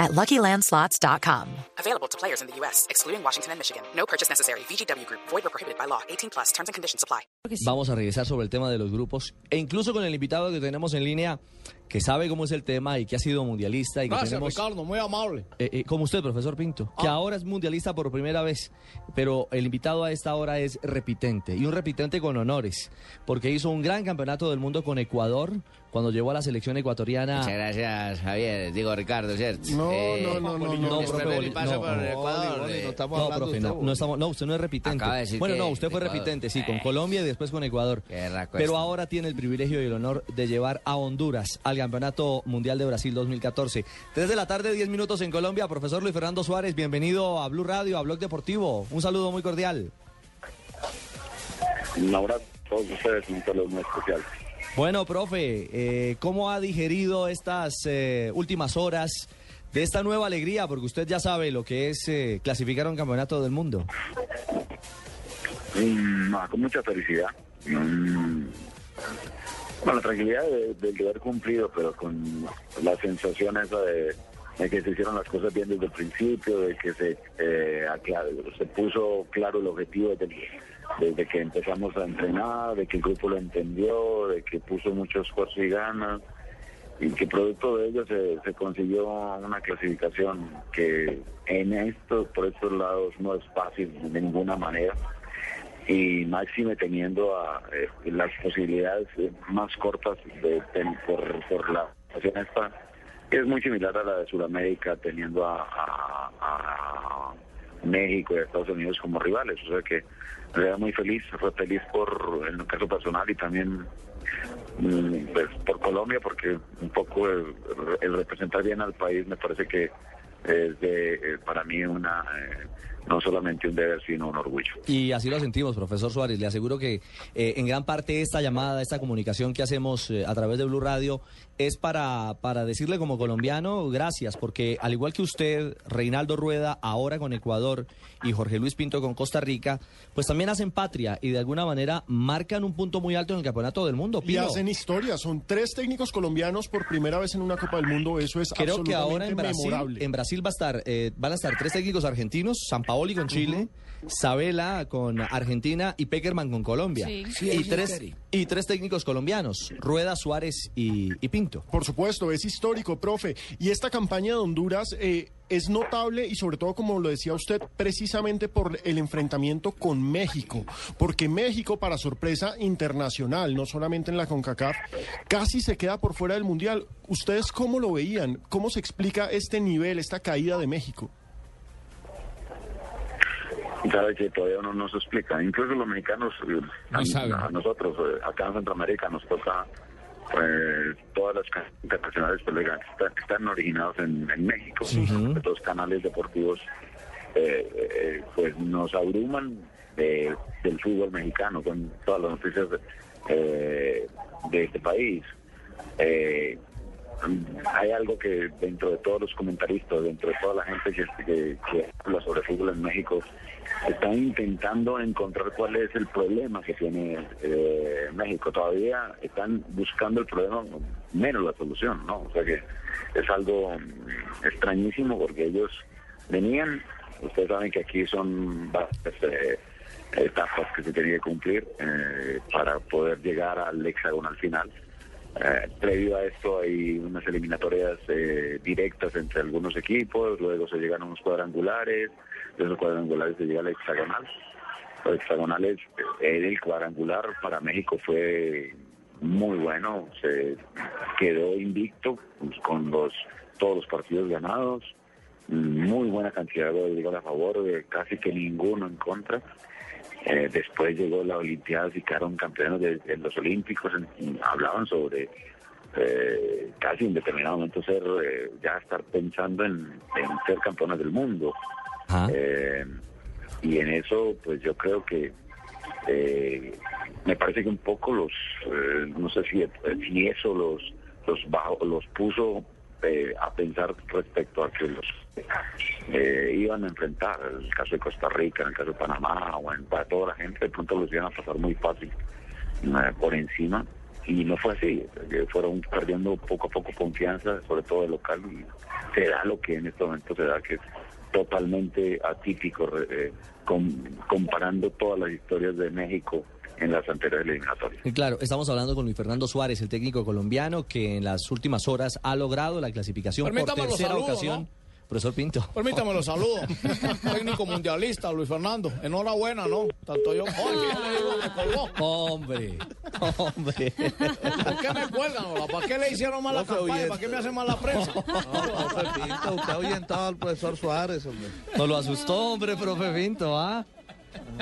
at LuckyLandSlots.com. Available to players in the U.S., excluding Washington and Michigan. No purchase necessary. VGW Group. Void or prohibited by law. 18 plus. Terms and conditions apply. Vamos a regresar sobre el tema de los grupos e incluso con el invitado que tenemos en línea que sabe cómo es el tema y que ha sido mundialista y que Gracias, tenemos Ricardo, muy amable. eh, eh, como usted, profesor Pinto, que Ah. ahora es mundialista por primera vez, pero el invitado a esta hora es repitente y un repitente con honores, porque hizo un gran campeonato del mundo con Ecuador cuando llevó a la selección ecuatoriana. Muchas gracias, Javier. Digo, Ricardo, ¿cierto? No, Eh, no, no, no, no, profe, paso no, por no, Ecuador. Boli, eh, no estamos No, hablando profe, de no, usted, no estamos, no, usted no es repitente. Acaba de decir Bueno, que no, usted fue Ecuador. repitente, sí, con Eh. Colombia y después con Ecuador. Pero ahora tiene el privilegio y el honor de llevar a Honduras al Campeonato Mundial de Brasil 2014. Tres de la tarde, diez minutos en Colombia. Profesor Luis Fernando Suárez, bienvenido a Blue Radio, a Blog Deportivo. Un saludo muy cordial. Un abrazo a todos ustedes, un saludo muy especial. Bueno, profe, eh, ¿cómo ha digerido estas eh, últimas horas de esta nueva alegría? Porque usted ya sabe lo que es eh, clasificar a un campeonato del mundo. Mm, no, con mucha felicidad. Mm, con la tranquilidad de, de haber cumplido, pero con la sensación esa de, que se hicieron las cosas bien desde el principio, de que se, eh, se puso claro el objetivo desde, que empezamos a entrenar, de que el grupo lo entendió, de que puso mucho esfuerzo y ganas. y que producto de ello se, consiguió una clasificación que en estos, por estos lados no es fácil de ninguna manera y máxime teniendo a, eh, las posibilidades eh, más cortas de, de- por, por la situación esta que es muy similar a la de Sudamérica teniendo a, México y a Estados Unidos como rivales. O sea que me realidad muy feliz fue feliz por en el caso personal y también mm, pues, por Colombia porque un poco el, representar bien al país me parece que es de, eh, para mí una no solamente un deber sino un orgullo Y así lo sentimos, profesor Suárez. Le aseguro que eh, en gran parte esta llamada, esta comunicación que hacemos eh, a través de Blue Radio es para, para decirle como colombiano gracias, porque al igual que usted, Reinaldo Rueda, ahora con Ecuador y Jorge Luis Pinto con Costa Rica, pues también hacen patria y de alguna manera marcan un punto muy alto en el campeonato del mundo. Y hacen historia. Son tres técnicos colombianos por primera vez en una Copa del Mundo. Eso es Creo que ahora en Brasil, memorable. en Brasil va a estar, eh, van a estar tres técnicos argentinos, San Paoli con Chile, Sabela con Argentina y Peckerman con Colombia. Sí, y, tres, y tres técnicos colombianos, Rueda, Suárez y, y Pinto. Por supuesto, es histórico, profe. Y esta campaña de Honduras eh, es notable y sobre todo, como lo decía usted, precisamente por el enfrentamiento con México. Porque México, para sorpresa internacional, no solamente en la CONCACAF, casi se queda por fuera del Mundial. ¿Ustedes cómo lo veían? ¿Cómo se explica este nivel, esta caída de México? Sabe que todavía uno no se explica. Incluso los mexicanos, eh, a, nosotros, eh, acá en Centroamérica, nos toca, pues, todas las canales internacionales pues, están, están originados en, en México. Los canales deportivos, eh, eh, pues, nos abruman de- del fútbol mexicano con todas las noticias de, eh, de este país. Eh, hay algo que dentro de todos los comentaristas, dentro de toda la gente que, habla sobre fútbol en México, están intentando encontrar cuál es el problema que tiene eh, México. Todavía están buscando el problema, menos la solución, ¿no? O sea que es algo mm, extrañísimo porque ellos venían, ustedes saben que aquí son eh, etapas que se tienen que cumplir eh, para poder llegar al hexagonal final. Eh, previo a esto hay unas eliminatorias eh, directas entre algunos equipos, luego se llegan a unos cuadrangulares, de esos cuadrangulares se llega al hexagonal. Los hexagonales, eh, el cuadrangular para México fue muy bueno, se quedó invicto pues, con los todos los partidos ganados, muy buena cantidad de goles a favor, de casi que ninguno en contra. Eh, después llegó la Olimpiada y quedaron campeones de, de los Olímpicos. en- hablaban sobre eh, casi en determinado momento ser eh, ya estar pensando en, en ser campeones del mundo. Eh, y en eso, pues yo creo que eh, me parece que un poco los, eh, no sé si, si eso los, los, bajo, los puso eh, a pensar respecto a que los eh, iban a enfrentar, en el caso de Costa Rica, en el caso de Panamá, o en, para toda la gente, de pronto los iban a pasar muy fácil eh, por encima. Y no fue así, eh, fueron perdiendo poco a poco confianza, sobre todo el local, y se da lo que en este momento se da, que es totalmente atípico, eh, com- comparando todas las historias de México en las anteriores eliminatorias. Y claro, estamos hablando con Luis Fernando Suárez, el técnico colombiano, que en las últimas horas ha logrado la clasificación por Permítame los tercera saludos, ocasión. ¿no? Profesor Pinto. Permítame los saludos. Técnico mundialista, Luis Fernando. Enhorabuena, ¿no? Tanto yo. Hombre, hombre. ¿Por qué me cuelgan? hola? ¿Para qué le hicieron mala campaña? ¿Para qué me hacen mala prensa? No, profe Pinto, usted ha ahuyentado al profesor Suárez, hombre. No lo asustó, hombre, profe Pinto, ¿ah?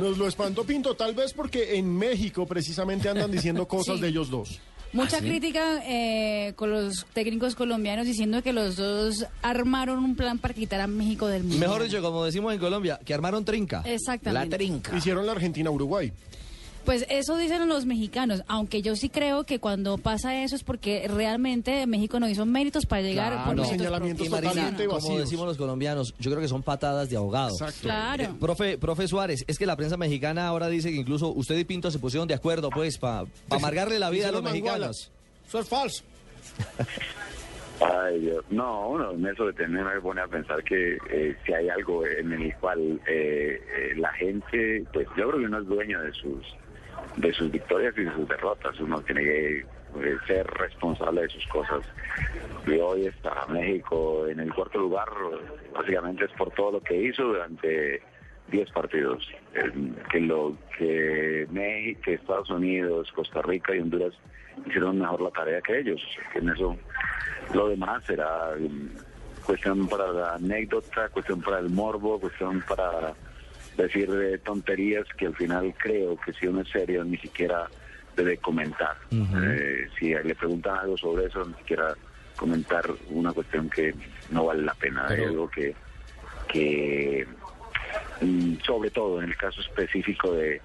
Nos lo espantó Pinto, tal vez porque en México precisamente andan diciendo cosas Sí. de ellos dos. Mucha ¿Ah, sí? crítica eh, con los técnicos colombianos diciendo que los dos armaron un plan para quitar a México del mundo. Mejor dicho, como decimos en Colombia, que armaron trinca. Exactamente. trinca. Hicieron la Argentina-Uruguay. Pues eso dicen los mexicanos, aunque yo sí creo que cuando pasa eso es porque realmente México no hizo méritos para llegar Claro. por No. Señalamientos Y propios. Marina, totalmente como decimos los colombianos, yo creo que son patadas de ahogado. Exacto. Claro. Eh, profe, profe Suárez, es que la prensa mexicana ahora dice que incluso usted y Pinto se pusieron de acuerdo, pues, para amargarle la vida a los mexicanos. Eso es falso. Ay, Dios. No, uno en eso de tener me pone a pensar que eh, si hay algo en el cual eh, eh, la gente, pues yo creo que uno es dueño de sus de sus victorias y de sus derrotas. Uno tiene que eh, ser responsable de sus cosas. Y hoy está México en el cuarto lugar, básicamente es por todo lo que hizo durante 10 partidos. Eh, que lo que México, que Estados Unidos, Costa Rica y Honduras hicieron mejor la tarea que ellos. En eso lo demás será mm, cuestión para la anécdota, cuestión para el morbo, cuestión para decir eh, tonterías que al final creo que si uno es serio ni siquiera debe comentar. Eh, si le preguntan algo sobre eso, ni siquiera comentar una cuestión que no vale la pena. Hay algo que, que mm, sobre todo en el caso específico de,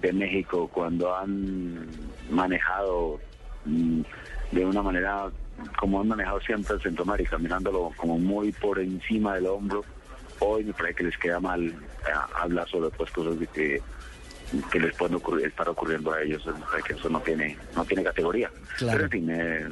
de México, cuando han manejado mm, de una manera como han manejado siempre el Centroamérica, mirándolo como muy por encima del hombro, hoy me parece que les queda mal eh, hablar sobre pues, cosas de que, que les pueden ocurrir- estar ocurriendo a ellos, me parece que eso no tiene, no tiene categoría. Claro. Pero en fin, eh,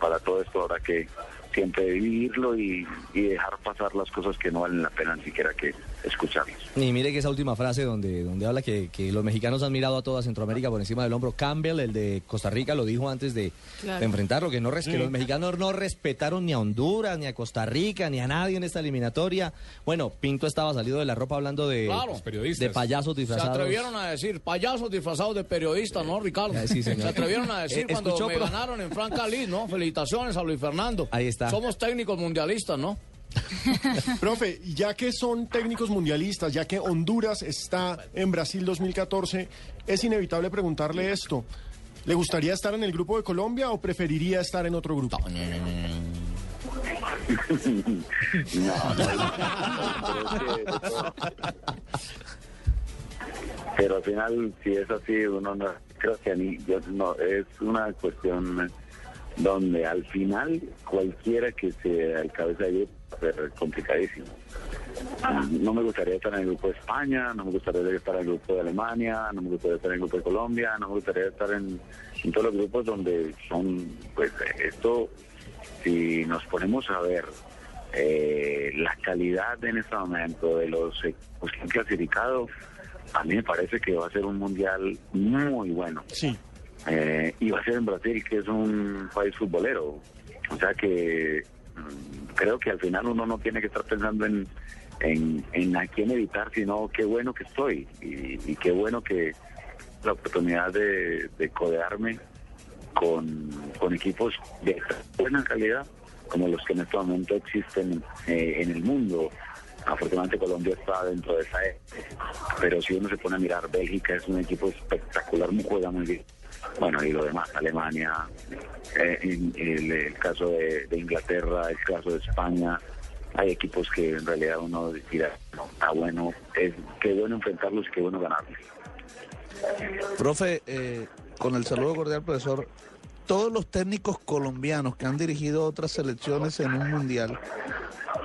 para todo esto habrá que siempre vivirlo y, y dejar pasar las cosas que no valen la pena ni siquiera que escucharlas. Y mire que esa última frase donde, donde habla que, que los mexicanos han mirado a toda Centroamérica por encima del hombro. Campbell, el de Costa Rica, lo dijo antes de, Claro. de enfrentarlo, que, no, res- que los mexicanos no respetaron ni a Honduras, ni a Costa Rica, ni a nadie en esta eliminatoria. Bueno, Pinto estaba salido de la ropa hablando de, Claro. de payasos Se disfrazados. atrevieron a decir payasos disfrazados de periodistas, ¿no, Ricardo? Ah, sí, señor. Se atrevieron a decir Eh, cuando escuchó, me pro- ganaron en Franca Liz, ¿no? Felicitaciones a Luis Fernando. Ahí está. Somos técnicos mundialistas, ¿no? Profe, ya que son técnicos mundialistas, ya que Honduras está en Brasil 2014, es inevitable preguntarle esto. ¿Le gustaría estar en el grupo de Colombia o preferiría estar en otro grupo? No, no, que- Pero al final, si es así, uno no, creo que a mí, yo no, es una cuestión donde al final cualquiera que se alcance ahí va a ser complicadísimo. No me gustaría estar en el grupo de España, no me gustaría estar en el grupo de Alemania, no me gustaría estar en el grupo de Colombia, no me gustaría estar en, en todos los grupos donde son, pues esto, si nos ponemos a ver eh, la calidad en este momento de los equipos que han clasificado, a mí me parece que va a ser un mundial muy bueno. Sí. Eh, y va a ser en Brasil, que es un país futbolero. O sea que mm, creo que al final uno no tiene que estar pensando en, en, en a quién evitar, sino qué bueno que estoy y, qué bueno que la oportunidad de, de codearme con, con equipos de buena calidad como los que en este momento existen eh, en el mundo. Afortunadamente Colombia está dentro de esa E, pero si uno se pone a mirar, Bélgica es un equipo espectacular, muy juega muy bien. Bueno, y lo demás, Alemania, eh, en- el, caso de, de Inglaterra, el caso de España, hay equipos que en realidad uno dirá, no, está bueno, es qué bueno enfrentarlos y qué bueno ganarlos. Profe, eh, con el saludo cordial, profesor, todos los técnicos colombianos que han dirigido otras selecciones en un mundial,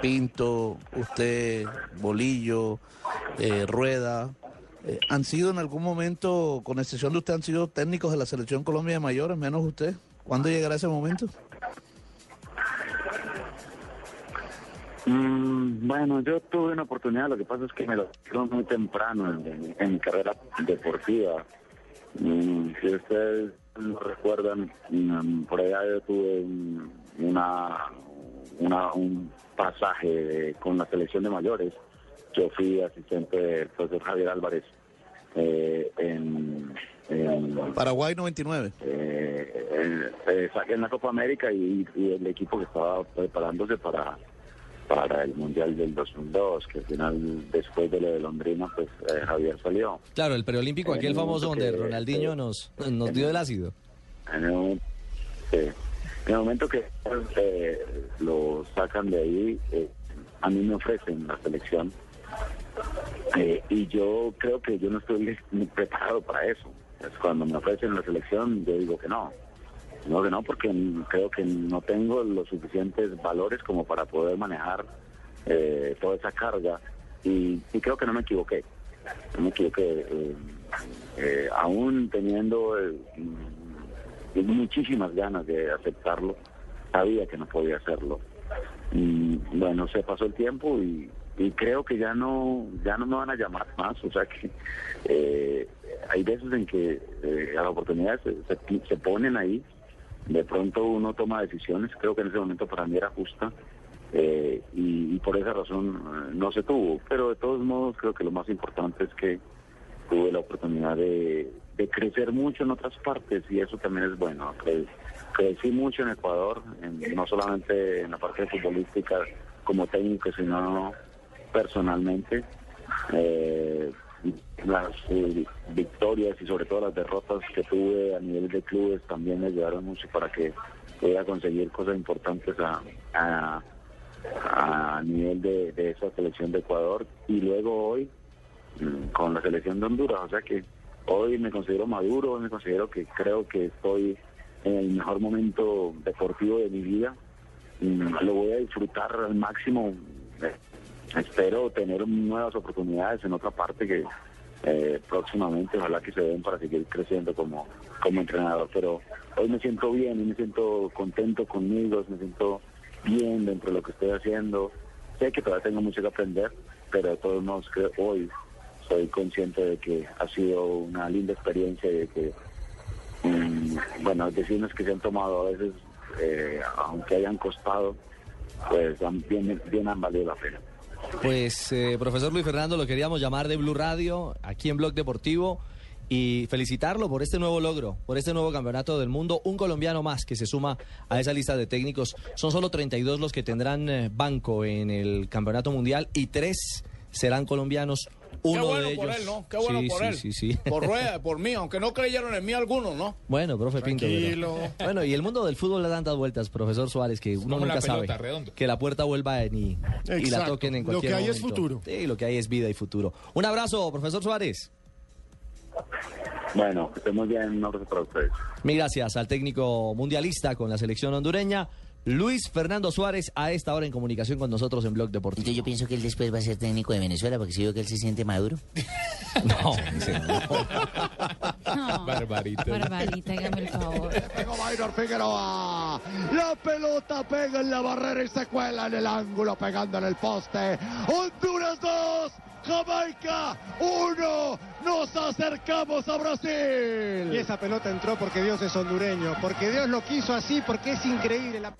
Pinto, usted, Bolillo, eh, Rueda, eh, han sido en algún momento, con excepción de usted, han sido técnicos de la selección Colombia de mayores, menos usted. ¿Cuándo llegará ese momento? Mm, bueno, yo tuve una oportunidad, lo que pasa es que me lo dieron muy temprano en, mi carrera deportiva. Mm, si ustedes no recuerdan, mm, por allá yo tuve un- una, una- un pasaje con la selección de mayores. Yo fui asistente del profesor Javier Álvarez eh, en, en Paraguay 99. eh, eh, eh, saqué en la Copa América y, y el equipo que estaba preparándose para para el Mundial del 2002, que al final, después de lo de Londrina, pues eh, Javier salió. Claro, el preolímpico, En aquel el famoso donde que- Ronaldinho que- nos, nos dio el ácido. En el. En el momento que eh, lo sacan de ahí, eh, a mí me ofrecen la selección. Eh, y yo creo que yo no estoy preparado para eso. Pues cuando me ofrecen la selección, yo digo que no. No, que no, porque creo que no tengo los suficientes valores como para poder manejar eh, toda esa carga. Y, y creo que no me equivoqué. No me equivoqué. eh, eh, aún teniendo mm, muchísimas ganas de aceptarlo, sabía que no podía hacerlo. Y bueno, se pasó el tiempo y, y creo que ya no ya no me van a llamar más. O sea que eh, hay veces en que eh, las oportunidades se, se- se ponen ahí, de pronto uno toma decisiones, creo que en ese momento para mí era justa. eh, y, por esa razón eh, no se tuvo, pero de todos modos creo que lo más importante es que tuve la oportunidad de, crecer mucho en otras partes y eso también es bueno. Cre- crecí mucho en Ecuador, no solamente en la parte futbolística como técnico, sino personalmente. Eh, las eh, victorias y sobre todo las derrotas que tuve a nivel de clubes también me ayudaron mucho para que pueda conseguir cosas importantes a, a, a nivel de, de esa selección de Ecuador y luego hoy mm, con la selección de Honduras. O sea que hoy me considero maduro, me considero que creo que estoy en el mejor momento deportivo de mi vida. Mm, Lo voy a disfrutar al máximo. Espero tener nuevas oportunidades en otra parte que eh, próximamente ojalá que se den para seguir creciendo como, como entrenador. Pero hoy me siento bien me siento contento conmigo, me siento bien dentro de lo que estoy haciendo. Sé que todavía tengo mucho que aprender, pero de todos modos creo hoy soy consciente de que ha sido una linda experiencia y de que, mm, bueno, decisiones que se han tomado a veces, eh, aunque hayan costado, pues bien, bien han valido la pena. Pues, eh, profesor Luis Fernando, lo queríamos llamar de Blue Radio, aquí en Blog Deportivo, y felicitarlo por este nuevo logro, por este nuevo campeonato del mundo. Un colombiano más que se suma a esa lista de técnicos. Son solo 32 los que tendrán eh, banco en el campeonato mundial y tres serán colombianos. Uno Qué bueno de por ellos. él, ¿no? Qué bueno Sí, por sí, él. Sí, sí. Por Rueda, por mí, aunque no creyeron en mí algunos, ¿no? Bueno, profe Pinto. pero-. Bueno, y el mundo del fútbol le da tantas vueltas, profesor Suárez, que uno nunca sabe redondo. que la puerta vuelva en y, y la toquen en Lo cualquier que hay es momento. futuro. Sí, lo que hay es vida y futuro. Un abrazo, profesor Suárez. Bueno, que estemos bien, un abrazo para ustedes. Mil gracias al técnico mundialista con la selección hondureña, Luis Fernando Suárez, a esta hora en comunicación con nosotros en Blog Deportivo. Entonces yo pienso que él después va a ser técnico de Venezuela porque si veo que él se siente maduro. No, ese no. No, Barbarita. Barbarita, hágame el favor. Pegó Maynor Figueroa. La pelota pega en la barrera y se cuela en el ángulo, pegando en el poste. Honduras 2, Jamaica 1. Nos acercamos a Brasil. Y esa pelota entró porque Dios es hondureño, porque Dios lo quiso así, porque es increíble. La...